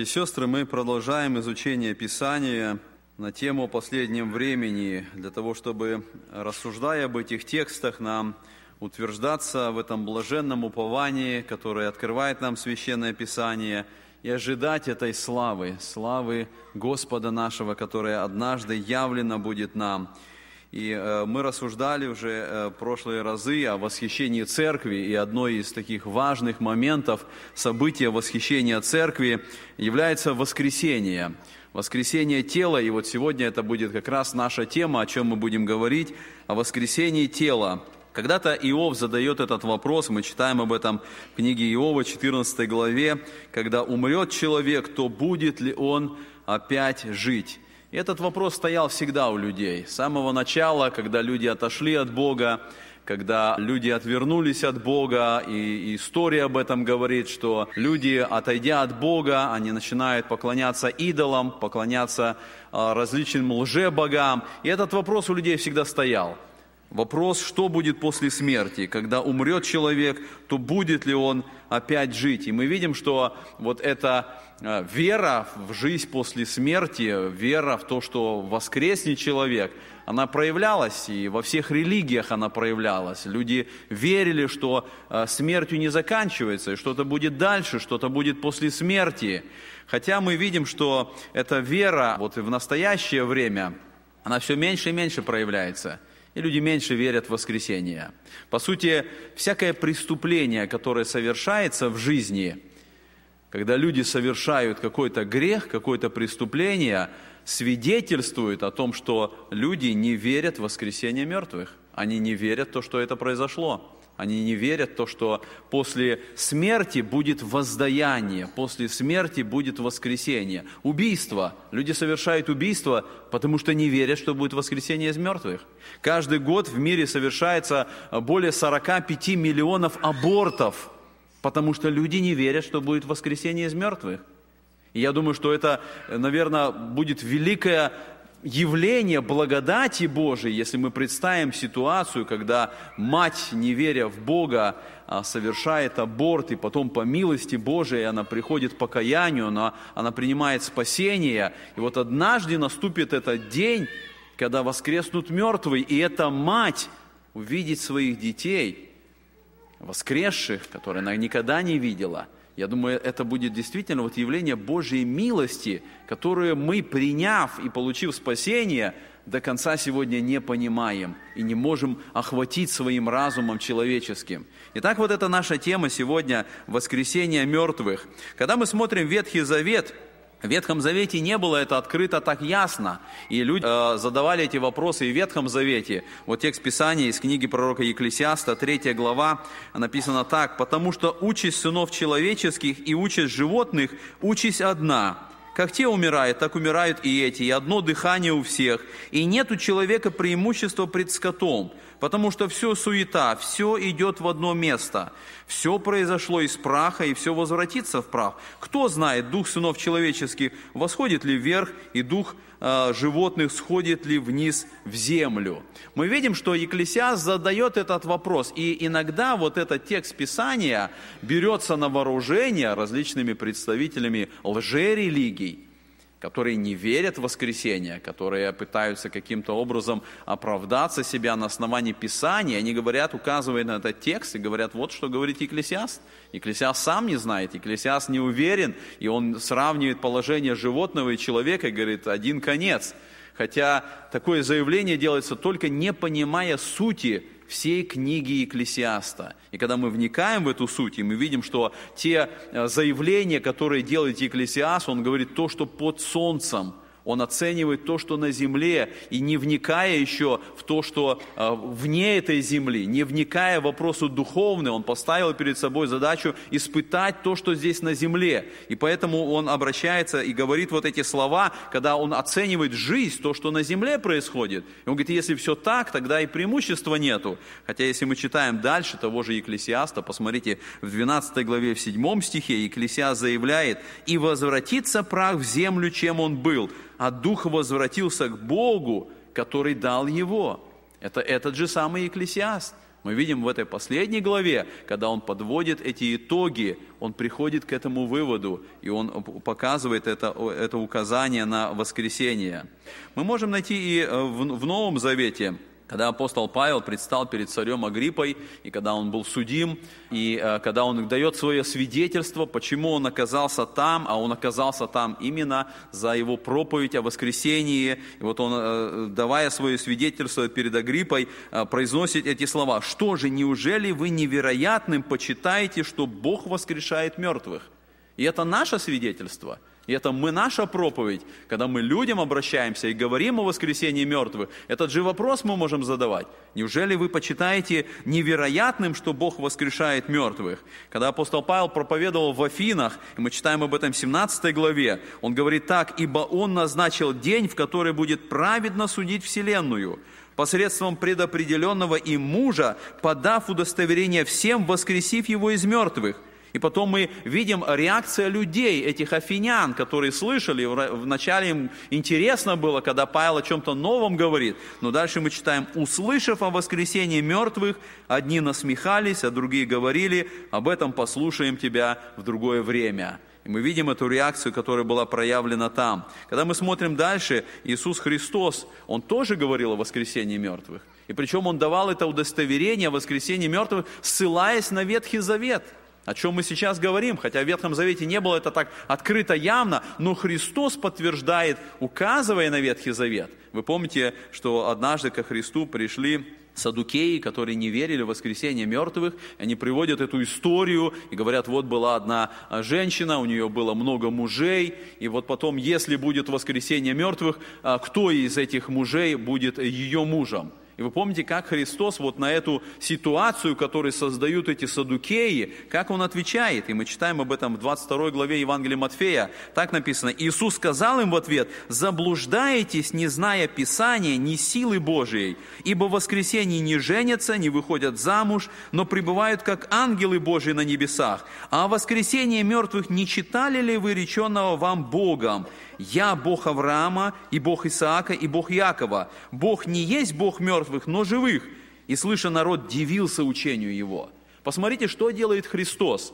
Братья и сестры, мы продолжаем изучение Писания на тему последнем времени, для того, чтобы, рассуждая об этих текстах, нам утверждаться в этом блаженном уповании, которое открывает нам Священное Писание, и ожидать этой славы, славы Господа нашего, которая однажды явлена будет нам – и э, мы рассуждали уже э, прошлые разы о восхищении церкви, и одной из таких важных моментов события восхищения церкви является воскресение. Воскресение тела, и вот сегодня это будет как раз наша тема, о чем мы будем говорить, о воскресении тела. Когда-то Иов задает этот вопрос, мы читаем об этом в книге Иова, 14 главе, когда умрет человек, то будет ли он опять жить? И этот вопрос стоял всегда у людей. С самого начала, когда люди отошли от Бога, когда люди отвернулись от Бога, и история об этом говорит, что люди, отойдя от Бога, они начинают поклоняться идолам, поклоняться а, различным лжебогам. И этот вопрос у людей всегда стоял. Вопрос, что будет после смерти, когда умрет человек, то будет ли он опять жить. И мы видим, что вот эта э, вера в жизнь после смерти, вера в то, что воскреснет человек, она проявлялась, и во всех религиях она проявлялась. Люди верили, что э, смертью не заканчивается, и что-то будет дальше, что-то будет после смерти. Хотя мы видим, что эта вера вот и в настоящее время, она все меньше и меньше проявляется – и люди меньше верят в воскресение. По сути, всякое преступление, которое совершается в жизни, когда люди совершают какой-то грех, какое-то преступление, свидетельствует о том, что люди не верят в воскресение мертвых. Они не верят в то, что это произошло. Они не верят в то, что после смерти будет воздаяние, после смерти будет воскресение. Убийство. Люди совершают убийство, потому что не верят, что будет воскресение из мертвых. Каждый год в мире совершается более 45 миллионов абортов, потому что люди не верят, что будет воскресение из мертвых. И я думаю, что это, наверное, будет великая явление благодати Божией, если мы представим ситуацию, когда мать, не веря в Бога, а, совершает аборт, и потом по милости Божией она приходит к покаянию, она, она принимает спасение. И вот однажды наступит этот день, когда воскреснут мертвые, и эта мать увидит своих детей, воскресших, которые она никогда не видела – я думаю, это будет действительно вот явление Божьей милости, которую мы, приняв и получив спасение, до конца сегодня не понимаем и не можем охватить своим разумом человеческим. Итак, вот это наша тема сегодня – воскресение мертвых. Когда мы смотрим Ветхий Завет – в Ветхом Завете не было это открыто так ясно. И люди э, задавали эти вопросы и в Ветхом Завете. Вот текст Писания из книги пророка Екклесиаста, 3 глава, написано так. «Потому что участь сынов человеческих и участь животных – участь одна. Как те умирают, так умирают и эти, и одно дыхание у всех. И нет у человека преимущества пред скотом, потому что все суета, все идет в одно место. Все произошло из праха, и все возвратится в прах. Кто знает, дух сынов человеческих восходит ли вверх, и дух э, животных сходит ли вниз в землю? Мы видим, что Екклесиас задает этот вопрос, и иногда вот этот текст Писания берется на вооружение различными представителями лжерелигий, которые не верят в воскресение, которые пытаются каким-то образом оправдаться себя на основании Писания, они говорят, указывают на этот текст и говорят, вот что говорит Екклесиаст. Екклесиаст сам не знает, Екклесиаст не уверен, и он сравнивает положение животного и человека и говорит, один конец. Хотя такое заявление делается только не понимая сути всей книги Екклесиаста. И когда мы вникаем в эту суть, и мы видим, что те э, заявления, которые делает Екклесиаст, он говорит то, что под солнцем – он оценивает то, что на земле, и не вникая еще в то, что э, вне этой земли, не вникая в вопросы духовные, он поставил перед собой задачу испытать то, что здесь на земле. И поэтому он обращается и говорит вот эти слова, когда он оценивает жизнь, то, что на земле происходит. И он говорит, если все так, тогда и преимущества нету. Хотя если мы читаем дальше того же Екклесиаста, посмотрите, в 12 главе, в 7 стихе Екклесиаст заявляет, «И возвратится прах в землю, чем он был, а дух возвратился к Богу, который дал его. Это этот же самый Екклесиаст. Мы видим в этой последней главе, когда он подводит эти итоги, он приходит к этому выводу, и он показывает это, это указание на воскресение. Мы можем найти и в, в Новом Завете когда апостол Павел предстал перед царем Агриппой, и когда он был судим, и э, когда он дает свое свидетельство, почему он оказался там, а он оказался там именно за его проповедь о воскресении. И вот он, э, давая свое свидетельство перед Агриппой, э, произносит эти слова. «Что же, неужели вы невероятным почитаете, что Бог воскрешает мертвых?» И это наше свидетельство – и это мы, наша проповедь, когда мы людям обращаемся и говорим о воскресении мертвых, этот же вопрос мы можем задавать. Неужели вы почитаете невероятным, что Бог воскрешает мертвых? Когда апостол Павел проповедовал в Афинах, и мы читаем об этом в 17 главе, он говорит так, «Ибо он назначил день, в который будет праведно судить вселенную, посредством предопределенного им мужа, подав удостоверение всем, воскресив его из мертвых, и потом мы видим реакцию людей, этих афинян, которые слышали, вначале им интересно было, когда Павел о чем-то новом говорит, но дальше мы читаем, услышав о воскресении мертвых, одни насмехались, а другие говорили, об этом послушаем тебя в другое время. И мы видим эту реакцию, которая была проявлена там. Когда мы смотрим дальше, Иисус Христос, Он тоже говорил о воскресении мертвых. И причем Он давал это удостоверение о воскресении мертвых, ссылаясь на Ветхий Завет – о чем мы сейчас говорим, хотя в Ветхом Завете не было это так открыто явно, но Христос подтверждает, указывая на Ветхий Завет. Вы помните, что однажды ко Христу пришли садукеи, которые не верили в воскресение мертвых, они приводят эту историю и говорят, вот была одна женщина, у нее было много мужей, и вот потом, если будет воскресение мертвых, а кто из этих мужей будет ее мужем? И вы помните, как Христос вот на эту ситуацию, которую создают эти садукеи, как Он отвечает. И мы читаем об этом в 22 главе Евангелия Матфея. Так написано. Иисус сказал им в ответ, «Заблуждаетесь, не зная Писания, ни силы Божией, ибо в воскресенье не женятся, не выходят замуж, но пребывают, как ангелы Божии на небесах. А о воскресении мертвых не читали ли вы реченного вам Богом? «Я Бог Авраама, и Бог Исаака, и Бог Якова. Бог не есть Бог мертвых, но живых». И слыша народ дивился учению его. Посмотрите, что делает Христос.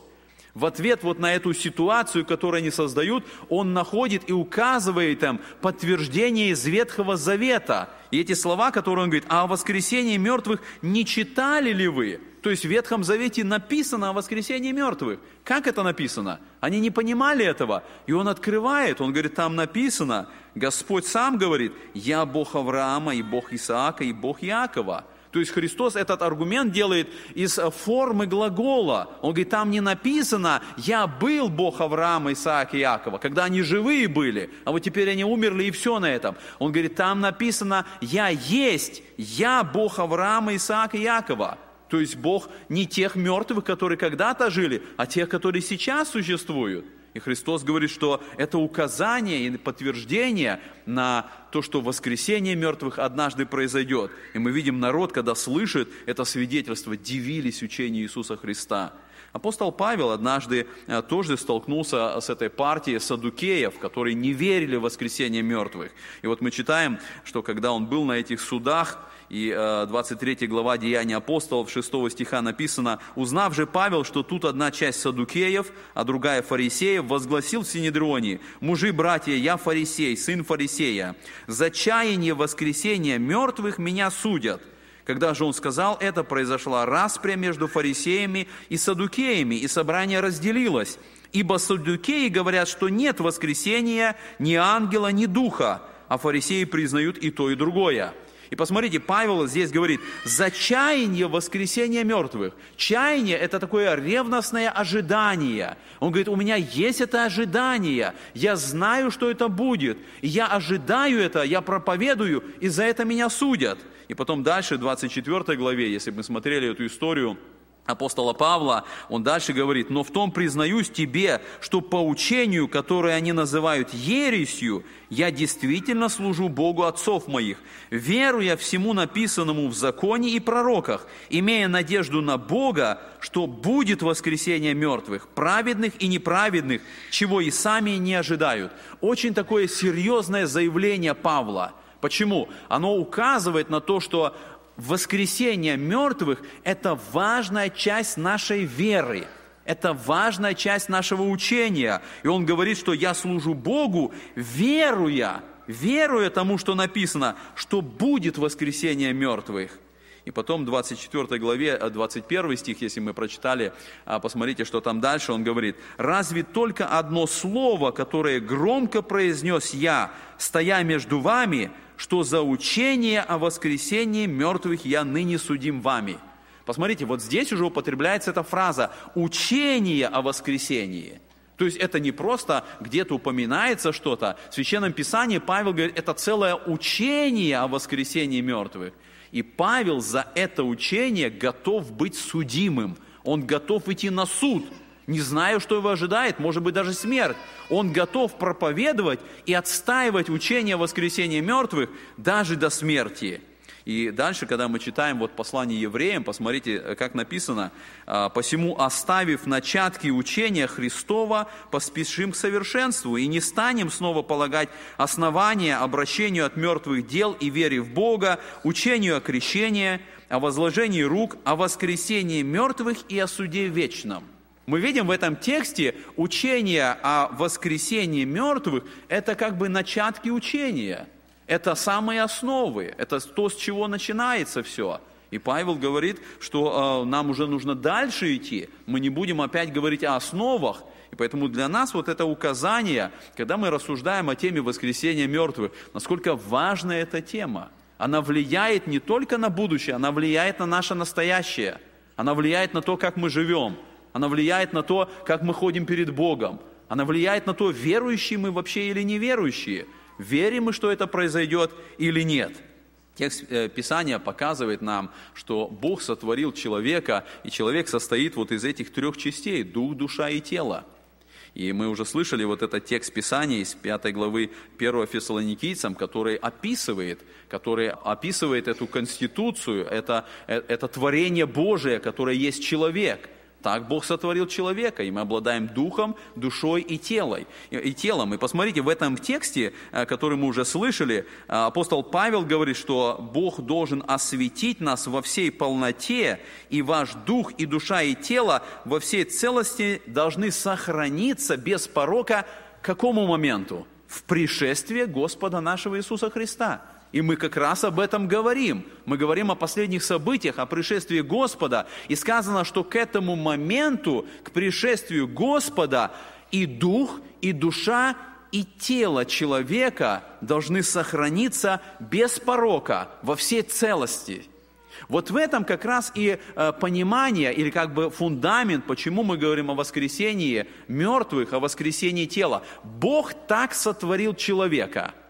В ответ вот на эту ситуацию, которую они создают, он находит и указывает им подтверждение из Ветхого Завета. И эти слова, которые он говорит, а о воскресении мертвых не читали ли вы? То есть в Ветхом Завете написано о воскресении мертвых. Как это написано? Они не понимали этого. И он открывает, он говорит, там написано, Господь сам говорит, я Бог Авраама, и Бог Исаака, и Бог Якова. То есть Христос этот аргумент делает из формы глагола. Он говорит, там не написано, я был Бог Авраама, Исаака и Якова, когда они живые были, а вот теперь они умерли и все на этом. Он говорит, там написано, я есть, я Бог Авраама, Исаака и Якова. То есть Бог не тех мертвых, которые когда-то жили, а тех, которые сейчас существуют. И Христос говорит, что это указание и подтверждение на то, что воскресение мертвых однажды произойдет. И мы видим народ, когда слышит это свидетельство, дивились учению Иисуса Христа. Апостол Павел однажды э, тоже столкнулся с этой партией садукеев, которые не верили в воскресение мертвых. И вот мы читаем, что когда он был на этих судах, и 23 э, глава Деяния апостолов, 6 стиха написано, «Узнав же Павел, что тут одна часть садукеев, а другая фарисеев, возгласил в Синедрионе, «Мужи, братья, я фарисей, сын фарисея. За чаяние воскресения мертвых меня судят». Когда же он сказал это, произошла распря между фарисеями и садукеями, и собрание разделилось. Ибо садукеи говорят, что нет воскресения ни ангела, ни духа, а фарисеи признают и то, и другое. И посмотрите, Павел здесь говорит, за чаяние воскресения мертвых. Чаяние – это такое ревностное ожидание. Он говорит, у меня есть это ожидание, я знаю, что это будет, я ожидаю это, я проповедую, и за это меня судят. И потом дальше, в 24 главе, если бы мы смотрели эту историю, апостола Павла, он дальше говорит, «Но в том признаюсь тебе, что по учению, которое они называют ересью, я действительно служу Богу отцов моих, веруя всему написанному в законе и пророках, имея надежду на Бога, что будет воскресение мертвых, праведных и неправедных, чего и сами не ожидают». Очень такое серьезное заявление Павла. Почему? Оно указывает на то, что воскресение мертвых – это важная часть нашей веры. Это важная часть нашего учения. И он говорит, что я служу Богу, веруя, веруя тому, что написано, что будет воскресение мертвых. И потом в 24 главе, 21 э, стих, если мы прочитали, а, посмотрите, что там дальше, он говорит, «Разве только одно слово, которое громко произнес я, стоя между вами, что за учение о воскресении мертвых я ныне судим вами». Посмотрите, вот здесь уже употребляется эта фраза «учение о воскресении». То есть это не просто где-то упоминается что-то. В Священном Писании Павел говорит, это целое учение о воскресении мертвых. И Павел за это учение готов быть судимым. Он готов идти на суд, не зная, что его ожидает, может быть, даже смерть. Он готов проповедовать и отстаивать учение воскресения мертвых даже до смерти. И дальше, когда мы читаем вот послание евреям, посмотрите, как написано, «А, «Посему, оставив начатки учения Христова, поспешим к совершенству, и не станем снова полагать основания обращению от мертвых дел и вере в Бога, учению о крещении, о возложении рук, о воскресении мертвых и о суде вечном». Мы видим в этом тексте учение о воскресении мертвых, это как бы начатки учения – это самые основы, это то, с чего начинается все. И Павел говорит, что э, нам уже нужно дальше идти. Мы не будем опять говорить о основах. И поэтому для нас вот это указание, когда мы рассуждаем о теме воскресения мертвых, насколько важна эта тема. Она влияет не только на будущее, она влияет на наше настоящее. Она влияет на то, как мы живем. Она влияет на то, как мы ходим перед Богом. Она влияет на то, верующие мы вообще или неверующие верим мы, что это произойдет или нет. Текст э, Писания показывает нам, что Бог сотворил человека, и человек состоит вот из этих трех частей – дух, душа и тело. И мы уже слышали вот этот текст Писания из 5 главы 1 Фессалоникийцам, который описывает, который описывает эту конституцию, это, э, это творение Божие, которое есть человек – так Бог сотворил человека, и мы обладаем духом, душой и телом. И телом. И посмотрите, в этом тексте, э, который мы уже слышали, э, апостол Павел говорит, что Бог должен осветить нас во всей полноте, и ваш дух, и душа, и тело во всей целости должны сохраниться без порока к какому моменту? В пришествии Господа нашего Иисуса Христа – и мы как раз об этом говорим. Мы говорим о последних событиях, о пришествии Господа. И сказано, что к этому моменту, к пришествию Господа, и дух, и душа, и тело человека должны сохраниться без порока, во всей целости. Вот в этом как раз и э, понимание, или как бы фундамент, почему мы говорим о воскресении мертвых, о воскресении тела. Бог так сотворил человека –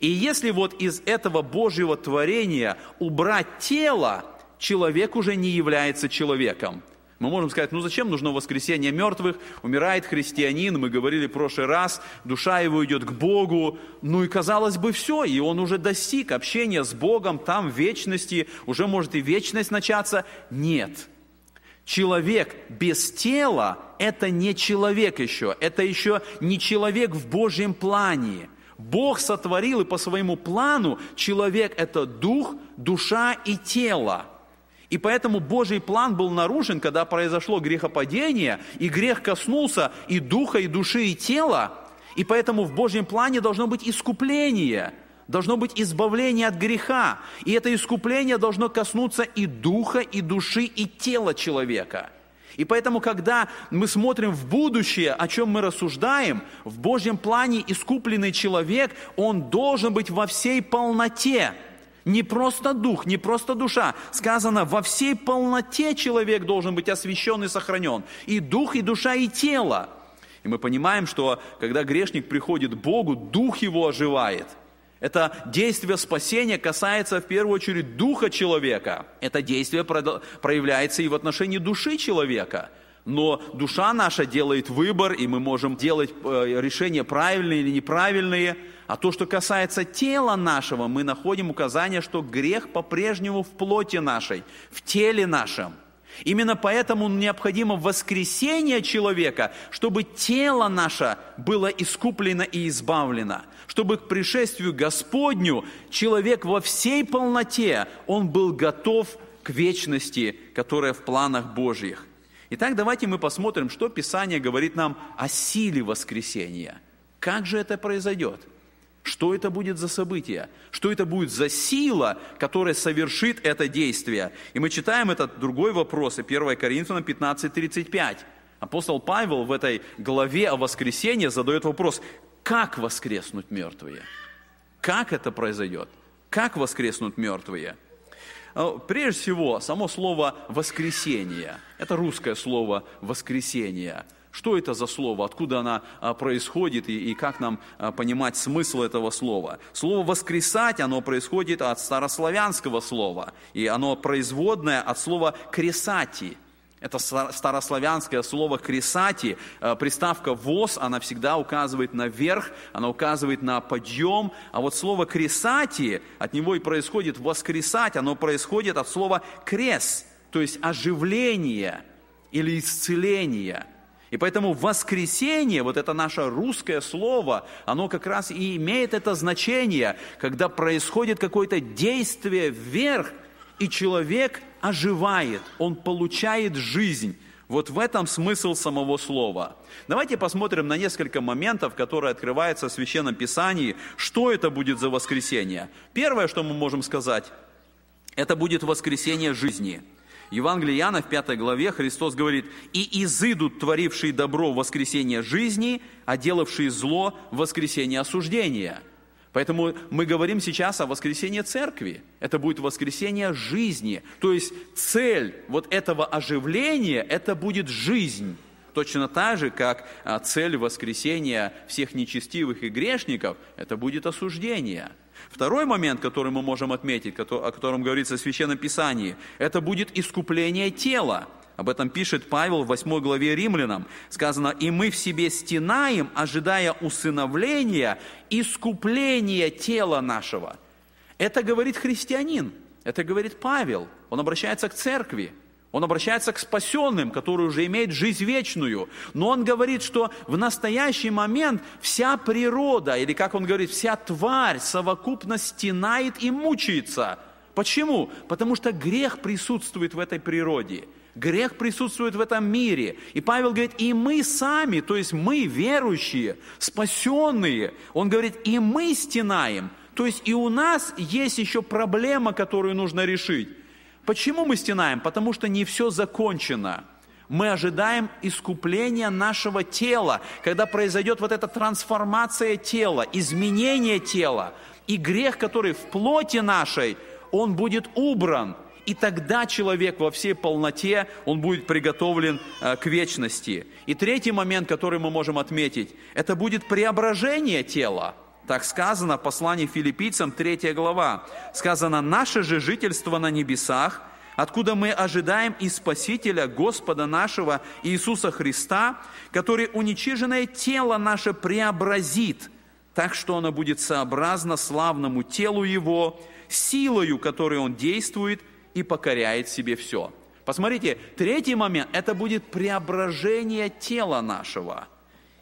и если вот из этого Божьего творения убрать тело, человек уже не является человеком. Мы можем сказать, ну зачем нужно воскресение мертвых? Умирает христианин, мы говорили в прошлый раз, душа его идет к Богу. Ну и казалось бы все, и он уже достиг общения с Богом там в вечности, уже может и вечность начаться. Нет. Человек без тела – это не человек еще, это еще не человек в Божьем плане. Бог сотворил, и по своему плану человек – это дух, душа и тело. И поэтому Божий план был нарушен, когда произошло грехопадение, и грех коснулся и духа, и души, и тела. И поэтому в Божьем плане должно быть искупление, должно быть избавление от греха. И это искупление должно коснуться и духа, и души, и тела человека – и поэтому, когда мы смотрим в будущее, о чем мы рассуждаем, в Божьем плане искупленный человек, он должен быть во всей полноте. Не просто дух, не просто душа. Сказано, во всей полноте человек должен быть освящен и сохранен. И дух, и душа, и тело. И мы понимаем, что когда грешник приходит к Богу, дух его оживает – это действие спасения касается в первую очередь духа человека. Это действие проявляется и в отношении души человека. Но душа наша делает выбор, и мы можем делать э, решения правильные или неправильные. А то, что касается тела нашего, мы находим указание, что грех по-прежнему в плоти нашей, в теле нашем. Именно поэтому необходимо воскресение человека, чтобы тело наше было искуплено и избавлено, чтобы к пришествию Господню человек во всей полноте, он был готов к вечности, которая в планах Божьих. Итак, давайте мы посмотрим, что Писание говорит нам о силе воскресения. Как же это произойдет? Что это будет за событие? Что это будет за сила, которая совершит это действие? И мы читаем этот другой вопрос, 1 Коринфянам 15:35. Апостол Павел в этой главе о воскресении задает вопрос, как воскреснут мертвые? Как это произойдет? Как воскреснут мертвые? Прежде всего, само слово «воскресение» – это русское слово «воскресение». Что это за слово, откуда оно а, происходит и, и как нам а, понимать смысл этого слова? Слово «воскресать» оно происходит от старославянского слова, и оно производное от слова «кресати». Это старославянское слово «кресати», а, приставка «воз», она всегда указывает наверх, она указывает на подъем, а вот слово «кресати», от него и происходит «воскресать», оно происходит от слова «крес», то есть оживление или исцеление – и поэтому воскресение, вот это наше русское слово, оно как раз и имеет это значение, когда происходит какое-то действие вверх, и человек оживает, он получает жизнь. Вот в этом смысл самого слова. Давайте посмотрим на несколько моментов, которые открываются в Священном Писании, что это будет за воскресение. Первое, что мы можем сказать, это будет воскресение жизни – Евангелие Иоанна в 5 главе Христос говорит, «И изыдут творившие добро воскресение жизни, а делавшие зло воскресение осуждения». Поэтому мы говорим сейчас о воскресении церкви. Это будет воскресение жизни. То есть цель вот этого оживления – это будет жизнь. Точно так же, как а, цель воскресения всех нечестивых и грешников – это будет осуждение – Второй момент, который мы можем отметить, о котором говорится в Священном Писании, это будет искупление тела. Об этом пишет Павел в 8 главе Римлянам. Сказано, «И мы в себе стенаем, ожидая усыновления, искупления тела нашего». Это говорит христианин, это говорит Павел. Он обращается к церкви. Он обращается к спасенным, которые уже имеют жизнь вечную. Но он говорит, что в настоящий момент вся природа, или как он говорит, вся тварь совокупно стенает и мучается. Почему? Потому что грех присутствует в этой природе. Грех присутствует в этом мире. И Павел говорит, и мы сами, то есть мы верующие, спасенные, он говорит, и мы стенаем. То есть и у нас есть еще проблема, которую нужно решить. Почему мы стенаем? Потому что не все закончено. Мы ожидаем искупления нашего тела, когда произойдет вот эта трансформация тела, изменение тела. И грех, который в плоти нашей, он будет убран. И тогда человек во всей полноте, он будет приготовлен э, к вечности. И третий момент, который мы можем отметить, это будет преображение тела. Так сказано в послании филиппийцам, 3 глава. Сказано, наше же жительство на небесах, откуда мы ожидаем и Спасителя Господа нашего Иисуса Христа, который уничиженное тело наше преобразит, так что оно будет сообразно славному телу Его, силою, которой Он действует и покоряет себе все. Посмотрите, третий момент – это будет преображение тела нашего.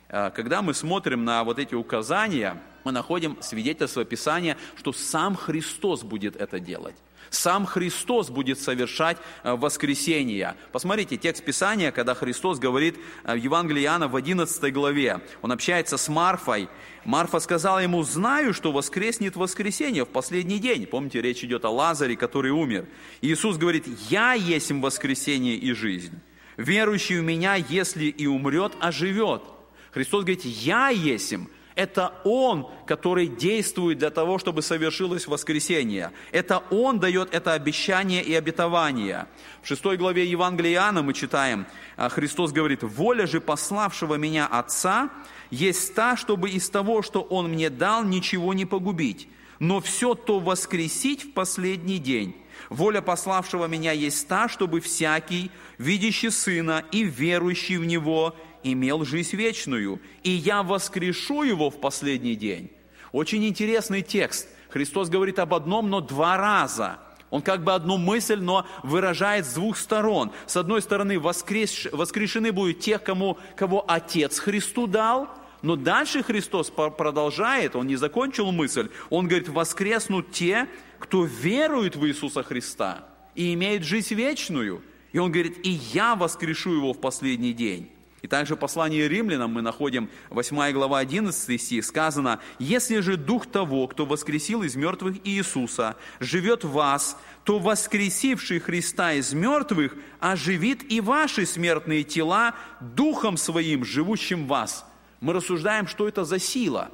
Э, когда мы смотрим на вот эти указания – мы находим свидетельство Писания, что сам Христос будет это делать. Сам Христос будет совершать э, воскресение. Посмотрите, текст Писания, когда Христос говорит э, в Евангелии Иоанна в 11 главе, он общается с Марфой. Марфа сказала ему, знаю, что воскреснет воскресенье в последний день. Помните, речь идет о Лазаре, который умер. И Иисус говорит, я есть воскресение и жизнь. Верующий в меня, если и умрет, оживет. Христос говорит, я есим это Он, который действует для того, чтобы совершилось воскресение. Это Он дает это обещание и обетование. В шестой главе Евангелия Иоанна мы читаем, а, Христос говорит, «Воля же пославшего меня Отца есть та, чтобы из того, что Он мне дал, ничего не погубить, но все то воскресить в последний день». Воля пославшего меня есть та, чтобы всякий, видящий Сына и верующий в Него, имел жизнь вечную, и я воскрешу его в последний день. Очень интересный текст. Христос говорит об одном, но два раза. Он как бы одну мысль, но выражает с двух сторон. С одной стороны, воскрес, воскрешены будут тех, кому, кого Отец Христу дал, но дальше Христос продолжает, Он не закончил мысль. Он говорит, воскреснут те, кто верует в Иисуса Христа и имеет жизнь вечную. И Он говорит, и я воскрешу его в последний день. И также в послании римлянам мы находим 8 глава 11 стих, сказано, «Если же Дух того, кто воскресил из мертвых Иисуса, живет в вас, то воскресивший Христа из мертвых оживит и ваши смертные тела Духом Своим, живущим в вас». Мы рассуждаем, что это за сила.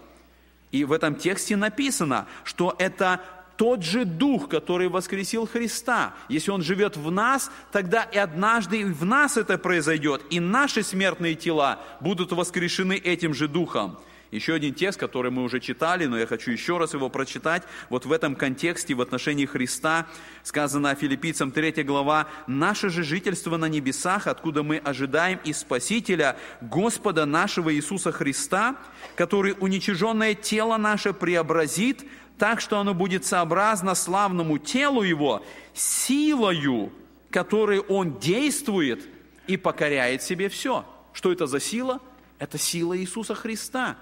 И в этом тексте написано, что это тот же Дух, который воскресил Христа. Если Он живет в нас, тогда и однажды в нас это произойдет, и наши смертные тела будут воскрешены этим же Духом. Еще один текст, который мы уже читали, но я хочу еще раз его прочитать. Вот в этом контексте, в отношении Христа, сказано филиппийцам 3 глава, «Наше же жительство на небесах, откуда мы ожидаем и Спасителя, Господа нашего Иисуса Христа, который уничиженное тело наше преобразит так что оно будет сообразно славному телу его, силою, которой он действует и покоряет себе все. Что это за сила? Это сила Иисуса Христа.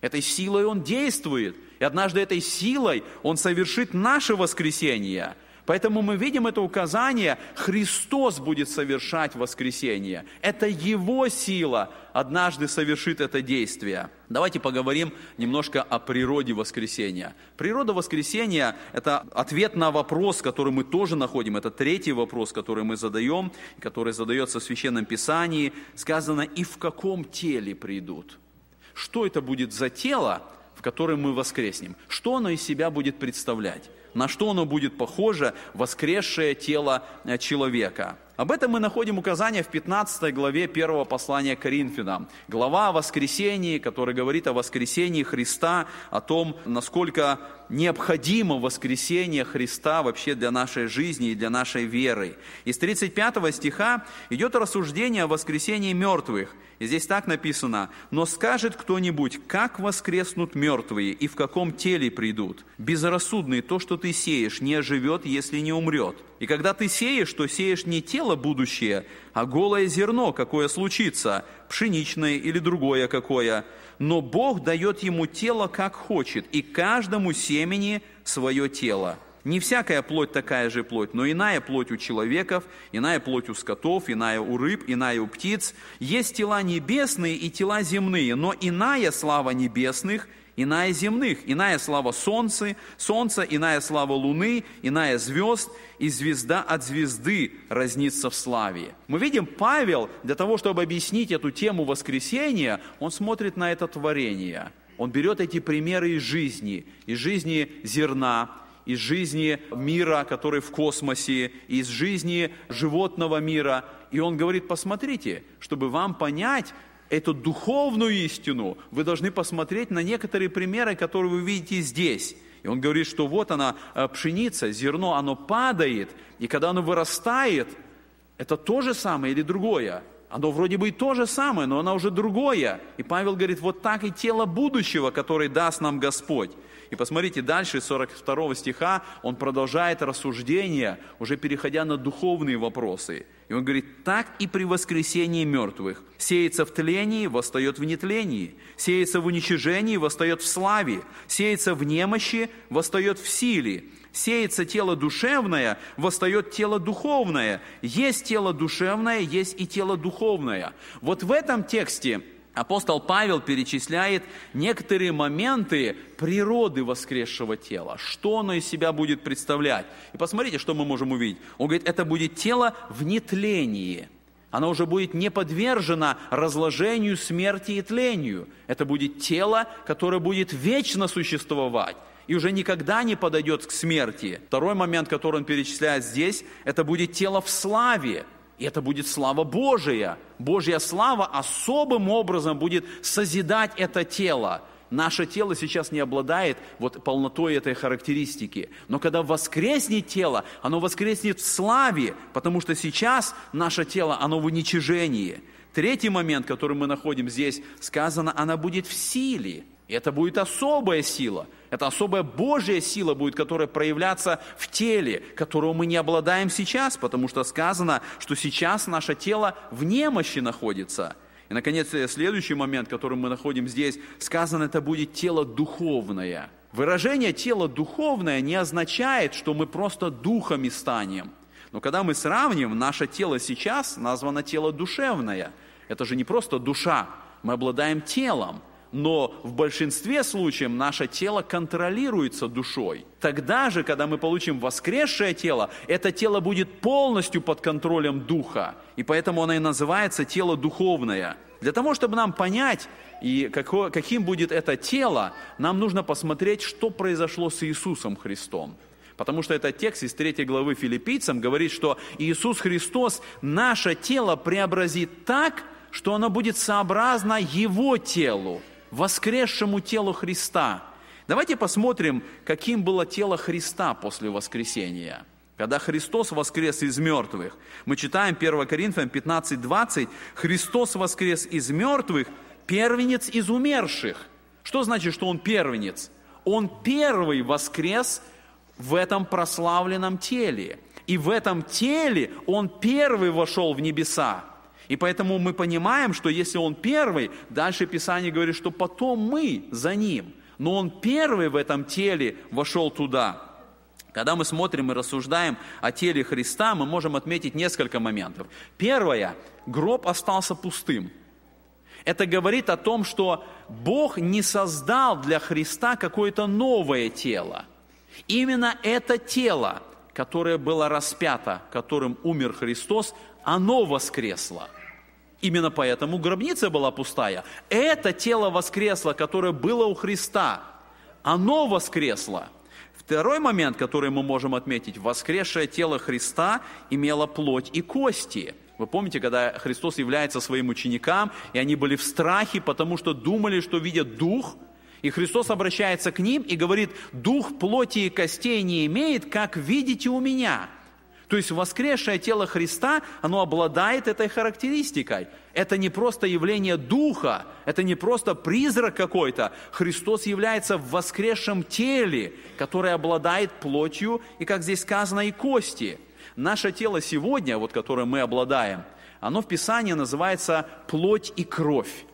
Этой силой он действует. И однажды этой силой он совершит наше воскресение – Поэтому мы видим это указание, Христос будет совершать воскресение. Это Его сила однажды совершит это действие. Давайте поговорим немножко о природе воскресения. Природа воскресения – это ответ на вопрос, который мы тоже находим. Это третий вопрос, который мы задаем, который задается в Священном Писании. Сказано, и в каком теле придут. Что это будет за тело, в котором мы воскреснем? Что оно из себя будет представлять? На что оно будет похоже, воскресшее тело э, человека. Об этом мы находим указание в 15 главе первого послания Коринфянам. Глава о воскресении, которая говорит о воскресении Христа, о том, насколько необходимо воскресение Христа вообще для нашей жизни и для нашей веры. Из 35 стиха идет рассуждение о воскресении мертвых. И здесь так написано, «Но скажет кто-нибудь, как воскреснут мертвые и в каком теле придут? Безрассудный то, что ты сеешь, не оживет, если не умрет. И когда ты сеешь, то сеешь не тело будущее, а голое зерно, какое случится, пшеничное или другое какое. Но Бог дает ему тело, как хочет, и каждому семени свое тело. Не всякая плоть такая же плоть, но иная плоть у человеков, иная плоть у скотов, иная у рыб, иная у птиц. Есть тела небесные и тела земные, но иная слава небесных, иная земных, иная слава солнца, солнца, иная слава луны, иная звезд, и звезда от звезды разнится в славе. Мы видим, Павел, для того, чтобы объяснить эту тему воскресения, он смотрит на это творение. Он берет эти примеры из жизни, из жизни зерна, из жизни мира, который в космосе, из жизни животного мира. И он говорит, посмотрите, чтобы вам понять эту духовную истину, вы должны посмотреть на некоторые примеры, которые вы видите здесь. И он говорит, что вот она, э, пшеница, зерно, оно падает, и когда оно вырастает, это то же самое или другое? Оно вроде бы и то же самое, но оно уже другое. И Павел говорит, вот так и тело будущего, которое даст нам Господь. И посмотрите дальше, 42 стиха, он продолжает рассуждение, уже переходя на духовные вопросы. И он говорит, так и при воскресении мертвых. Сеется в тлении, восстает в нетлении. Сеется в уничижении, восстает в славе. Сеется в немощи, восстает в силе. Сеется тело душевное, восстает тело духовное. Есть тело душевное, есть и тело духовное. Вот в этом тексте апостол Павел перечисляет некоторые моменты природы воскресшего тела, что оно из себя будет представлять. И посмотрите, что мы можем увидеть. Он говорит, это будет тело в нетлении. Оно уже будет не подвержено разложению, смерти и тлению. Это будет тело, которое будет вечно существовать и уже никогда не подойдет к смерти. Второй момент, который он перечисляет здесь, это будет тело в славе. И это будет слава Божия. Божья слава особым образом будет созидать это тело. Наше тело сейчас не обладает вот полнотой этой характеристики. Но когда воскреснет тело, оно воскреснет в славе, потому что сейчас наше тело, оно в уничижении. Третий момент, который мы находим здесь, сказано, она будет в силе. И это будет особая сила. Это особая Божья сила будет, которая проявляться в теле, которого мы не обладаем сейчас, потому что сказано, что сейчас наше тело в немощи находится. И, наконец, следующий момент, который мы находим здесь, сказано, это будет тело духовное. Выражение тело духовное не означает, что мы просто духами станем. Но когда мы сравним, наше тело сейчас названо тело душевное. Это же не просто душа, мы обладаем телом но в большинстве случаев наше тело контролируется душой. Тогда же, когда мы получим воскресшее тело, это тело будет полностью под контролем духа. И поэтому оно и называется тело духовное. Для того, чтобы нам понять, и какое, каким будет это тело, нам нужно посмотреть, что произошло с Иисусом Христом. Потому что этот текст из 3 главы филиппийцам говорит, что Иисус Христос наше тело преобразит так, что оно будет сообразно Его телу воскресшему телу Христа. Давайте посмотрим, каким было тело Христа после воскресения. Когда Христос воскрес из мертвых, мы читаем 1 Коринфянам 15:20, Христос воскрес из мертвых, первенец из умерших. Что значит, что Он первенец? Он первый воскрес в этом прославленном теле. И в этом теле Он первый вошел в небеса. И поэтому мы понимаем, что если он первый, дальше Писание говорит, что потом мы за ним. Но он первый в этом теле вошел туда. Когда мы смотрим и рассуждаем о теле Христа, мы можем отметить несколько моментов. Первое, гроб остался пустым. Это говорит о том, что Бог не создал для Христа какое-то новое тело. Именно это тело, которое было распято, которым умер Христос, оно воскресло – Именно поэтому гробница была пустая. Это тело воскресло, которое было у Христа. Оно воскресло. Второй момент, который мы можем отметить, воскресшее тело Христа имело плоть и кости. Вы помните, когда Христос является своим ученикам, и они были в страхе, потому что думали, что видят Дух, и Христос обращается к ним и говорит, Дух плоти и костей не имеет, как видите у меня – то есть воскресшее тело Христа, оно обладает этой характеристикой. Это не просто явление духа, это не просто призрак какой-то. Христос является в воскресшем теле, которое обладает плотью и, как здесь сказано, и кости. Наше тело сегодня, вот которое мы обладаем, оно в Писании называется плоть и кровь.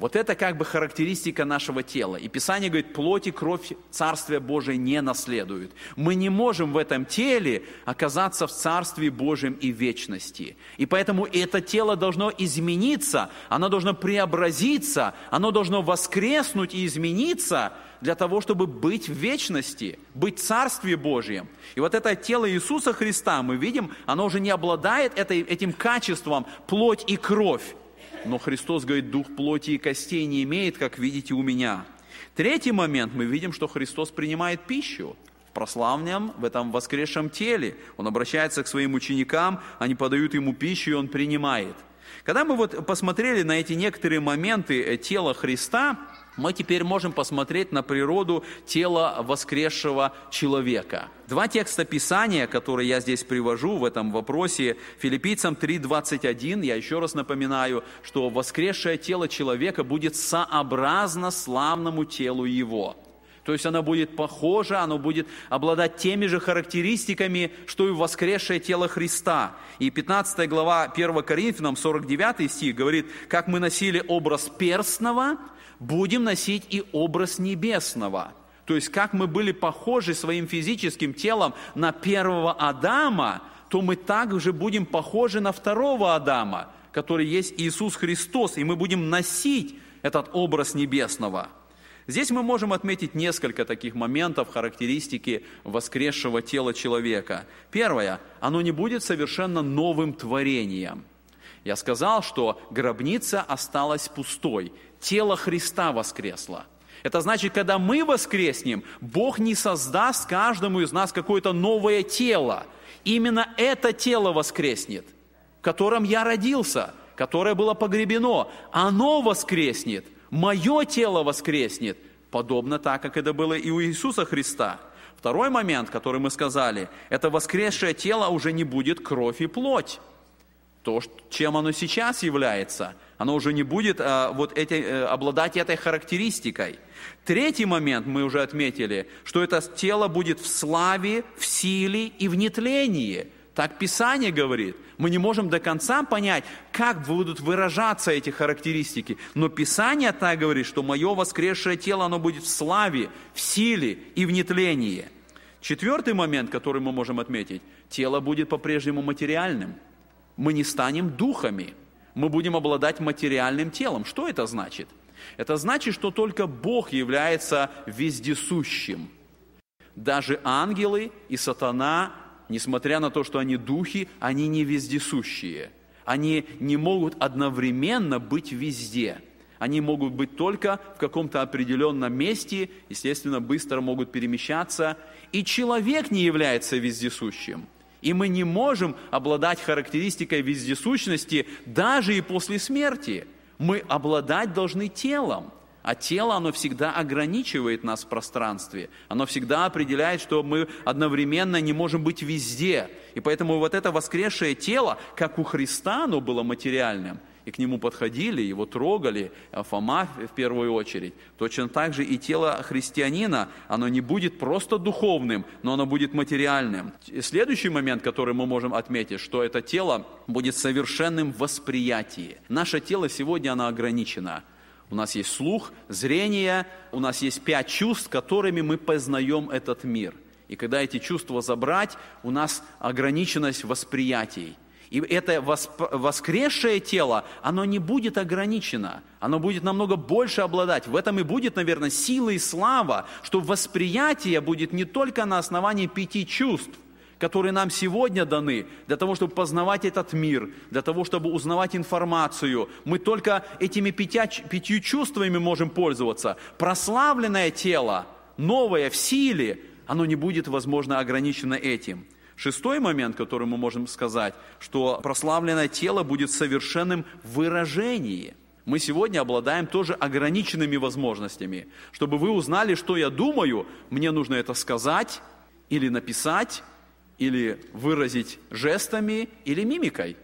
Вот это как бы характеристика нашего тела. И Писание говорит, плоть и кровь Царствия Божия не наследуют. Мы не можем в этом теле оказаться в Царстве Божьем и вечности. И поэтому это тело должно измениться, оно должно преобразиться, оно должно воскреснуть и измениться для того, чтобы быть в вечности, быть в Царстве Божьем. И вот это тело Иисуса Христа, мы видим, оно уже не обладает этой, этим качеством плоть и кровь. Но Христос говорит, дух плоти и костей не имеет, как видите у меня. Третий момент, мы видим, что Христос принимает пищу в прославленном, в этом воскресшем теле. Он обращается к своим ученикам, они подают ему пищу, и он принимает. Когда мы вот посмотрели на эти некоторые моменты э, тела Христа, мы теперь можем посмотреть на природу тела воскресшего человека. Два текста Писания, которые я здесь привожу в этом вопросе, филиппийцам 3.21, я еще раз напоминаю, что воскресшее тело человека будет сообразно славному телу его. То есть оно будет похоже, оно будет обладать теми же характеристиками, что и воскресшее тело Христа. И 15 глава 1 Коринфянам, 49 стих, говорит, как мы носили образ перстного, будем носить и образ небесного. То есть, как мы были похожи своим физическим телом на первого Адама, то мы также будем похожи на второго Адама, который есть Иисус Христос, и мы будем носить этот образ небесного. Здесь мы можем отметить несколько таких моментов характеристики воскресшего тела человека. Первое, оно не будет совершенно новым творением. Я сказал, что гробница осталась пустой, тело Христа воскресло. Это значит, когда мы воскреснем, Бог не создаст каждому из нас какое-то новое тело. Именно это тело воскреснет, в котором я родился, которое было погребено. Оно воскреснет, мое тело воскреснет, подобно так, как это было и у Иисуса Христа. Второй момент, который мы сказали, это воскресшее тело уже не будет кровь и плоть. То, чем оно сейчас является – Оно уже не будет а, вот эти, а, обладать этой характеристикой. Третий момент мы уже отметили, что это тело будет в славе, в силе и в нетлении. Так Писание говорит. Мы не можем до конца понять, как будут выражаться эти характеристики. Но Писание так говорит, что мое воскресшее тело, оно будет в славе, в силе и в нетлении. Четвертый момент, который мы можем отметить, тело будет по-прежнему материальным. Мы не станем духами мы будем обладать материальным телом. Что это значит? Это значит, что только Бог является вездесущим. Даже ангелы и сатана, несмотря на то, что они духи, они не вездесущие. Они не могут одновременно быть везде. Они могут быть только в каком-то определенном месте, естественно, быстро могут перемещаться. И человек не является вездесущим – и мы не можем обладать характеристикой вездесущности даже и после смерти. Мы обладать должны телом. А тело, оно всегда ограничивает нас в пространстве. Оно всегда определяет, что мы одновременно не можем быть везде. И поэтому вот это воскресшее тело, как у Христа оно было материальным – и к нему подходили, его трогали, а Фома в первую очередь. Точно так же и тело христианина, оно не будет просто духовным, но оно будет материальным. Следующий момент, который мы можем отметить, что это тело будет совершенным в восприятии. Наше тело сегодня, оно ограничено. У нас есть слух, зрение, у нас есть пять чувств, которыми мы познаем этот мир. И когда эти чувства забрать, у нас ограниченность восприятий. И это воскресшее тело, оно не будет ограничено, оно будет намного больше обладать. В этом и будет, наверное, сила и слава, что восприятие будет не только на основании пяти чувств, которые нам сегодня даны, для того, чтобы познавать этот мир, для того, чтобы узнавать информацию. Мы только этими пятью чувствами можем пользоваться. Прославленное тело, новое в силе, оно не будет, возможно, ограничено этим. Шестой момент, который мы можем сказать, что прославленное тело будет совершенным в выражении. Мы сегодня обладаем тоже ограниченными возможностями. Чтобы вы узнали, что я думаю, мне нужно это сказать или написать, или выразить жестами или мимикой.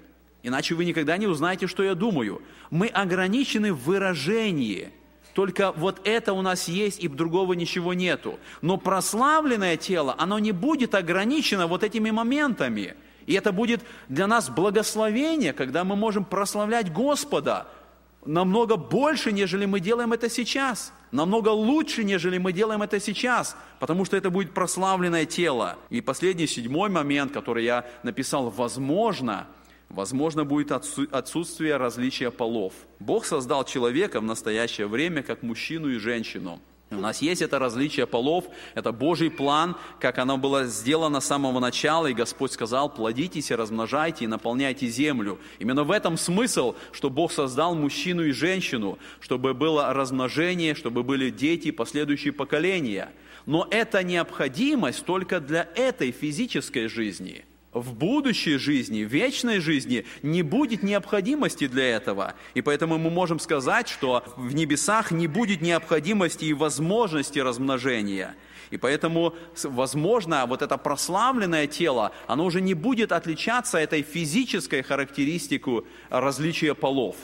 Иначе вы никогда не узнаете, что я думаю. Мы ограничены в выражении – только вот это у нас есть, и другого ничего нету. Но прославленное тело, оно не будет ограничено вот этими моментами. И это будет для нас благословение, когда мы можем прославлять Господа намного больше, нежели мы делаем это сейчас. Намного лучше, нежели мы делаем это сейчас, потому что это будет прославленное тело. И последний, седьмой момент, который я написал, возможно, Возможно, будет отсутствие различия полов. Бог создал человека в настоящее время как мужчину и женщину. У нас есть это различие полов, это Божий план, как оно было сделано с самого начала, и Господь сказал, плодитесь и размножайте, и наполняйте землю. Именно в этом смысл, что Бог создал мужчину и женщину, чтобы было размножение, чтобы были дети, последующие поколения. Но это необходимость только для этой физической жизни – в будущей жизни, в вечной жизни не будет необходимости для этого. И поэтому мы можем сказать, что в небесах не будет необходимости и возможности размножения. И поэтому, возможно, вот это прославленное тело, оно уже не будет отличаться этой физической характеристикой различия полов.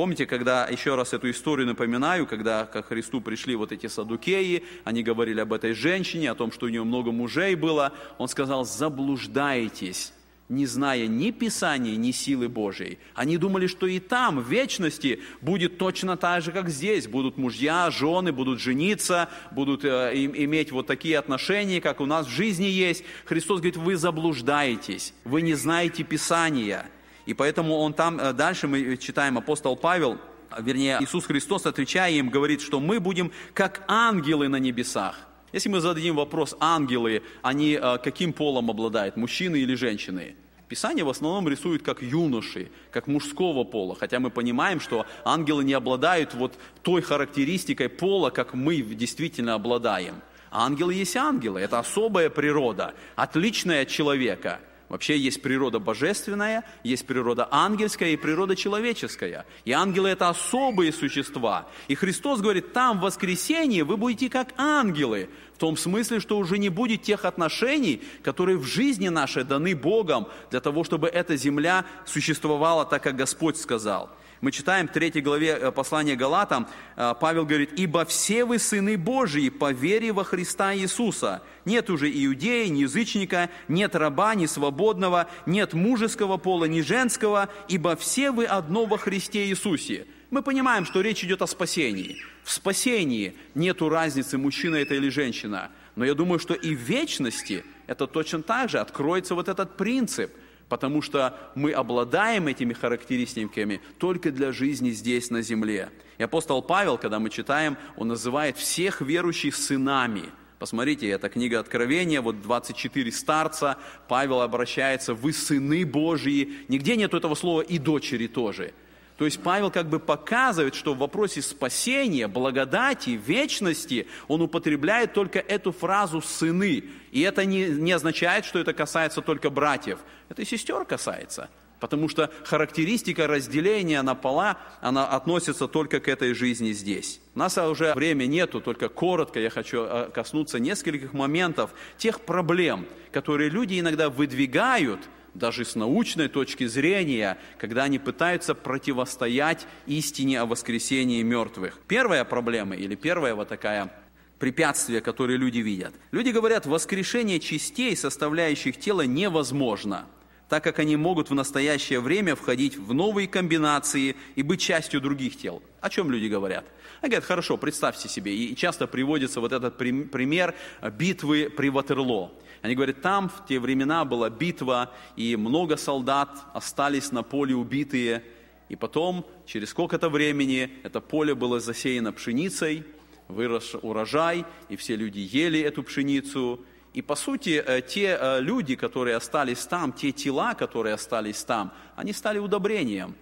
Помните, когда, еще раз эту историю напоминаю, когда к Христу пришли вот эти садукеи, они говорили об этой женщине, о том, что у нее много мужей было, он сказал, заблуждаетесь, не зная ни Писания, ни силы Божьей. Они думали, что и там, в вечности, будет точно так же, как здесь. Будут мужья, жены, будут жениться, будут э, иметь вот такие отношения, как у нас в жизни есть. Христос говорит, вы заблуждаетесь, вы не знаете Писания. И поэтому он там, э, дальше мы читаем, апостол Павел, вернее, Иисус Христос, отвечая им, говорит, что мы будем как ангелы на небесах. Если мы зададим вопрос, ангелы, они э, каким полом обладают, мужчины или женщины? Писание в основном рисует как юноши, как мужского пола, хотя мы понимаем, что ангелы не обладают вот той характеристикой пола, как мы действительно обладаем. Ангелы есть ангелы, это особая природа, отличная от человека – Вообще есть природа божественная, есть природа ангельская и природа человеческая. И ангелы это особые существа. И Христос говорит, там в воскресенье вы будете как ангелы. В том смысле, что уже не будет тех отношений, которые в жизни нашей даны Богом, для того, чтобы эта земля существовала так, как Господь сказал. Мы читаем в 3 главе э, послания Галатам, э, Павел говорит, «Ибо все вы сыны Божии по вере во Христа Иисуса. Нет уже иудея, ни язычника, нет раба, ни свободного, нет мужеского пола, ни женского, ибо все вы одно во Христе Иисусе». Мы понимаем, что речь идет о спасении. В спасении нету разницы, мужчина это или женщина. Но я думаю, что и в вечности это точно так же откроется вот этот принцип – потому что мы обладаем этими характеристиками только для жизни здесь, на земле. И апостол Павел, когда мы читаем, он называет всех верующих сынами. Посмотрите, это книга Откровения, вот 24 старца, Павел обращается, вы сыны Божьи. Нигде нет этого слова и дочери тоже. То есть Павел как бы показывает, что в вопросе спасения, благодати, вечности он употребляет только эту фразу «сыны». И это не, не означает, что это касается только братьев. Это и сестер касается. Потому что характеристика разделения на пола, она относится только к этой жизни здесь. У нас уже время нету, только коротко я хочу э, коснуться нескольких моментов, тех проблем, которые люди иногда выдвигают – даже с научной точки зрения, когда они пытаются противостоять истине о воскресении мертвых. Первая проблема или первая вот такая препятствие, которое люди видят. Люди говорят, воскрешение частей, составляющих тело, невозможно, так как они могут в настоящее время входить в новые комбинации и быть частью других тел. О чем люди говорят? Они говорят, хорошо, представьте себе, и часто приводится вот этот пример битвы при Ватерлоо. Они говорят, там в те времена была битва, и много солдат остались на поле убитые. И потом, через сколько-то времени, это поле было засеяно пшеницей, вырос урожай, и все люди ели эту пшеницу. И по сути, э, те э, люди, которые остались там, те тела, которые остались там, они стали удобрением.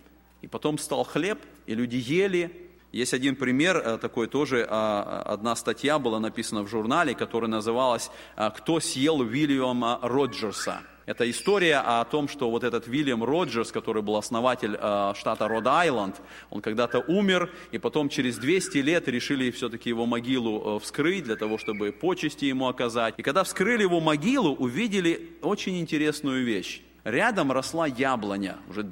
И потом стал хлеб, и люди ели, есть один пример э, такой тоже, а, одна статья была написана в журнале, которая называлась а, «Кто съел Уильяма Роджерса?». Это история о том, что вот этот Вильям Роджерс, который был основатель э, штата Род-Айленд, он когда-то умер, и потом через 200 лет решили все-таки его могилу э, вскрыть для того, чтобы почести ему оказать. И когда вскрыли его могилу, увидели очень интересную вещь. Рядом росла яблоня, уже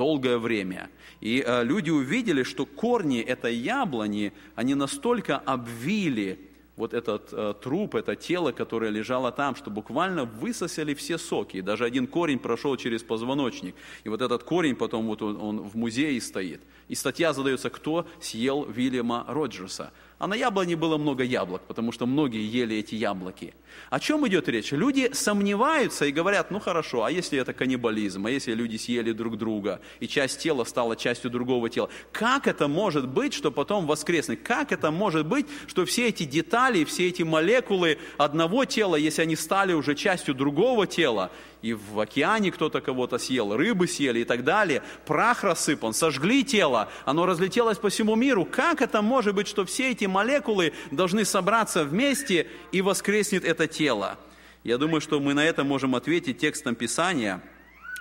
долгое время. И э, люди увидели, что корни этой яблони, они настолько обвили вот этот э, труп, это тело, которое лежало там, что буквально высосали все соки. Даже один корень прошел через позвоночник. И вот этот корень потом вот он, он в музее стоит. И статья задается, кто съел Вильяма Роджерса. А на яблоне было много яблок, потому что многие ели эти яблоки. О чем идет речь? Люди сомневаются и говорят, ну хорошо, а если это каннибализм, а если люди съели друг друга, и часть тела стала частью другого тела? Как это может быть, что потом воскреснет? Как это может быть, что все эти детали, все эти молекулы одного тела, если они стали уже частью другого тела, и в океане кто-то кого-то съел, рыбы съели и так далее, прах рассыпан, сожгли тело, оно разлетелось по всему миру. Как это может быть, что все эти молекулы должны собраться вместе и воскреснет это тело? Я думаю, что мы на это можем ответить текстом Писания.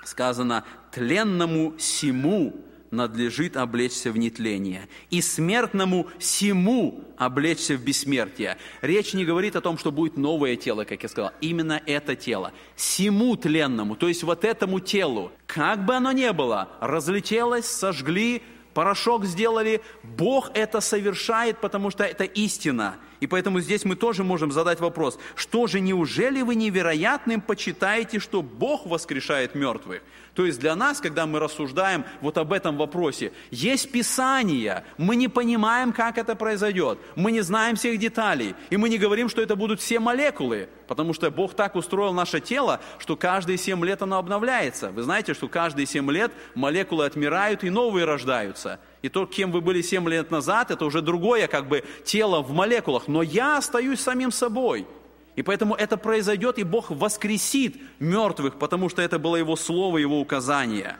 Сказано «тленному сему надлежит облечься в нетление, и смертному сему облечься в бессмертие. Речь не говорит о том, что будет новое тело, как я сказал, именно это тело. Сему тленному, то есть вот этому телу, как бы оно ни было, разлетелось, сожгли, порошок сделали, Бог это совершает, потому что это истина. И поэтому здесь мы тоже можем задать вопрос, что же, неужели вы невероятным почитаете, что Бог воскрешает мертвых? То есть для нас, когда мы рассуждаем вот об этом вопросе, есть Писание, мы не понимаем, как это произойдет, мы не знаем всех деталей, и мы не говорим, что это будут все молекулы, потому что Бог так устроил наше тело, что каждые семь лет оно обновляется. Вы знаете, что каждые семь лет молекулы отмирают и новые рождаются. И то, кем вы были семь лет назад, это уже другое как бы тело в молекулах, но я остаюсь самим собой – и поэтому это произойдет, и Бог воскресит мертвых, потому что это было Его слово, Его указание.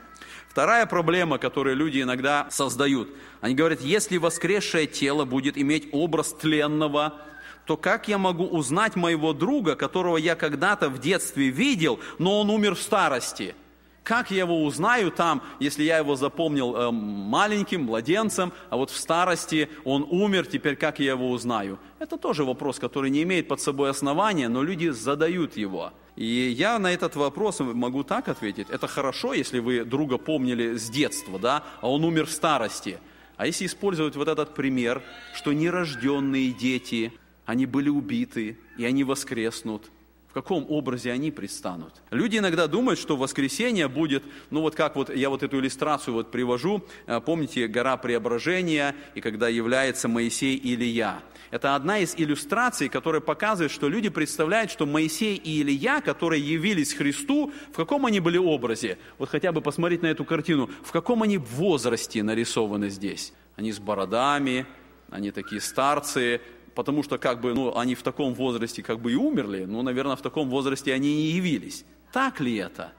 Вторая проблема, которую люди иногда создают, они говорят, если воскресшее тело будет иметь образ тленного, то как я могу узнать моего друга, которого я когда-то в детстве видел, но он умер в старости – как я его узнаю там, если я его запомнил э, маленьким, младенцем, а вот в старости он умер, теперь как я его узнаю? Это тоже вопрос, который не имеет под собой основания, но люди задают его. И я на этот вопрос могу так ответить. Это хорошо, если вы друга помнили с детства, да, а он умер в старости. А если использовать вот этот пример, что нерожденные дети, они были убиты, и они воскреснут – в каком образе они предстанут. Люди иногда думают, что воскресенье будет, ну вот как вот я вот эту иллюстрацию вот привожу, э, помните, гора преображения, и когда является Моисей и Илья. Это одна из иллюстраций, которая показывает, что люди представляют, что Моисей и Илья, которые явились Христу, в каком они были образе? Вот хотя бы посмотреть на эту картину, в каком они возрасте нарисованы здесь? Они с бородами, они такие старцы, потому что как бы, ну, они в таком возрасте как бы и умерли, ну, наверное, в таком возрасте они и явились. Так ли это?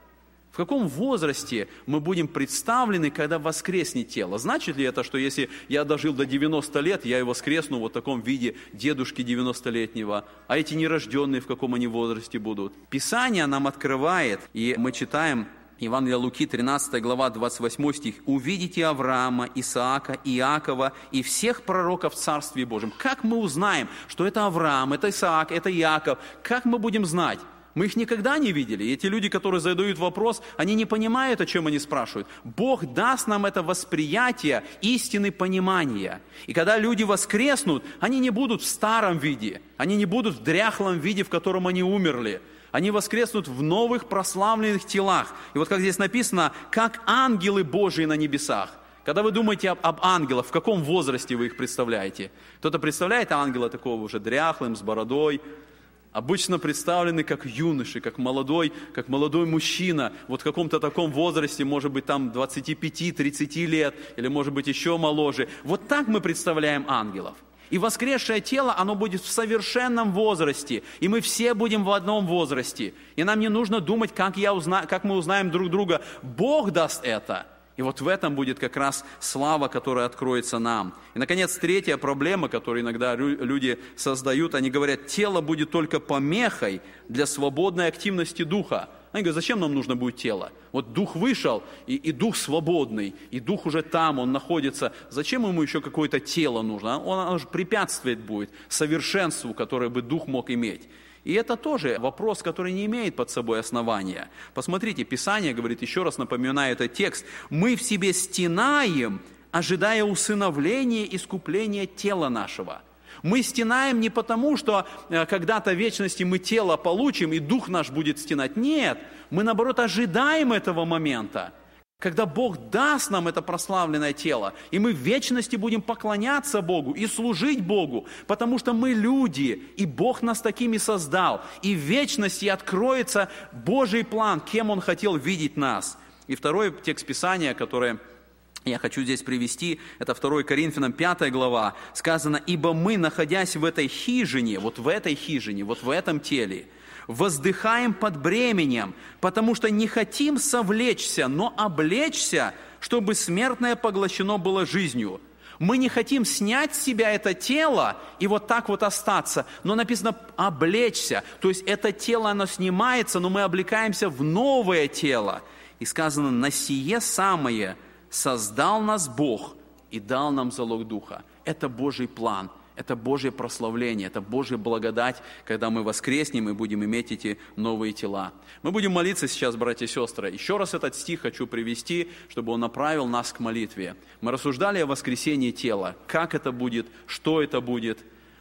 В каком возрасте мы будем представлены, когда воскреснет тело? Значит ли это, что если я дожил до 90 лет, я и воскресну вот в таком виде дедушки 90-летнего, а эти нерожденные в каком они возрасте будут? Писание нам открывает, и мы читаем Евангелие Луки, 13 глава, 28 стих. «Увидите Авраама, Исаака, Иакова и всех пророков в Царстве Божьем». Как мы узнаем, что это Авраам, это Исаак, это Иаков? Как мы будем знать? Мы их никогда не видели. И эти люди, которые задают вопрос, они не понимают, о чем они спрашивают. Бог даст нам это восприятие истины понимания. И когда люди воскреснут, они не будут в старом виде, они не будут в дряхлом виде, в котором они умерли они воскреснут в новых прославленных телах. И вот как здесь написано, как ангелы Божии на небесах. Когда вы думаете об, об ангелах, в каком возрасте вы их представляете? Кто-то представляет ангела такого уже дряхлым, с бородой, обычно представлены как юноши, как молодой, как молодой мужчина, вот в каком-то таком возрасте, может быть, там 25-30 лет, или может быть еще моложе. Вот так мы представляем ангелов – и воскресшее тело, оно будет в совершенном возрасте. И мы все будем в одном возрасте. И нам не нужно думать, как, я узна... как мы узнаем друг друга. Бог даст это. И вот в этом будет как раз слава, которая откроется нам. И, наконец, третья проблема, которую иногда люди создают, они говорят, тело будет только помехой для свободной активности духа. Они говорят, зачем нам нужно будет тело? Вот дух вышел, и, и дух свободный, и дух уже там, он находится. Зачем ему еще какое-то тело нужно? Он, он же препятствовать будет совершенству, которое бы дух мог иметь. И это тоже вопрос, который не имеет под собой основания. Посмотрите, Писание говорит, еще раз напоминаю этот текст, мы в себе стенаем, ожидая усыновления, искупления тела нашего – мы стенаем не потому, что э, когда-то в вечности мы тело получим, и дух наш будет стенать. Нет, мы наоборот ожидаем этого момента, когда Бог даст нам это прославленное тело, и мы в вечности будем поклоняться Богу и служить Богу, потому что мы люди, и Бог нас такими создал, и в вечности откроется Божий план, кем Он хотел видеть нас. И второй текст Писания, который я хочу здесь привести, это 2 Коринфянам 5 глава, сказано, «Ибо мы, находясь в этой хижине, вот в этой хижине, вот в этом теле, воздыхаем под бременем, потому что не хотим совлечься, но облечься, чтобы смертное поглощено было жизнью». Мы не хотим снять с себя это тело и вот так вот остаться. Но написано облечься. То есть это тело, оно снимается, но мы облекаемся в новое тело. И сказано, на сие самое – создал нас Бог и дал нам залог Духа. Это Божий план, это Божье прославление, это Божья благодать, когда мы воскреснем и будем иметь эти новые тела. Мы будем молиться сейчас, братья и сестры. Еще раз этот стих хочу привести, чтобы он направил нас к молитве. Мы рассуждали о воскресении тела, как это будет, что это будет.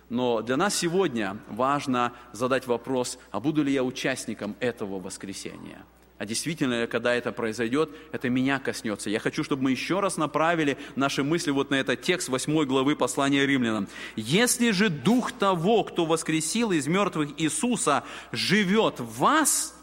Но для нас сегодня важно задать вопрос, а буду ли я участником этого воскресения? А действительно, когда это произойдет, это меня коснется. Я хочу, чтобы мы еще раз направили наши мысли вот на этот текст 8 главы послания римлянам. «Если же Дух того, кто воскресил из мертвых Иисуса, живет в вас,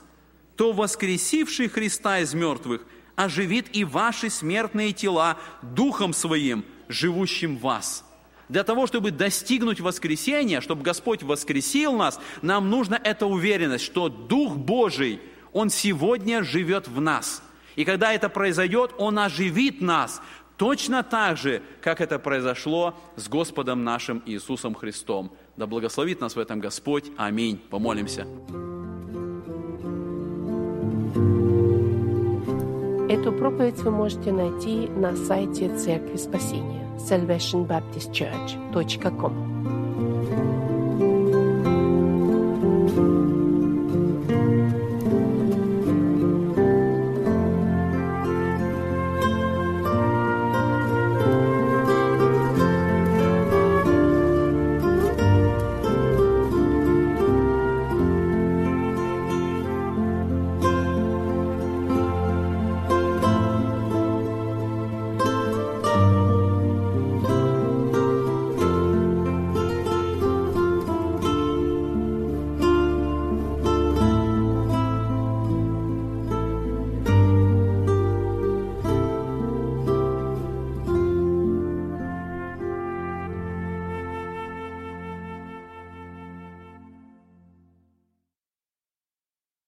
то воскресивший Христа из мертвых оживит и ваши смертные тела Духом Своим, живущим в вас». Для того, чтобы достигнуть воскресения, чтобы Господь воскресил нас, нам нужна эта уверенность, что Дух Божий – он сегодня живет в нас. И когда это произойдет, Он оживит нас точно так же, как это произошло с Господом нашим Иисусом Христом. Да благословит нас в этом Господь. Аминь. Помолимся. Эту проповедь вы можете найти на сайте Церкви Спасения salvationbaptistchurch.com.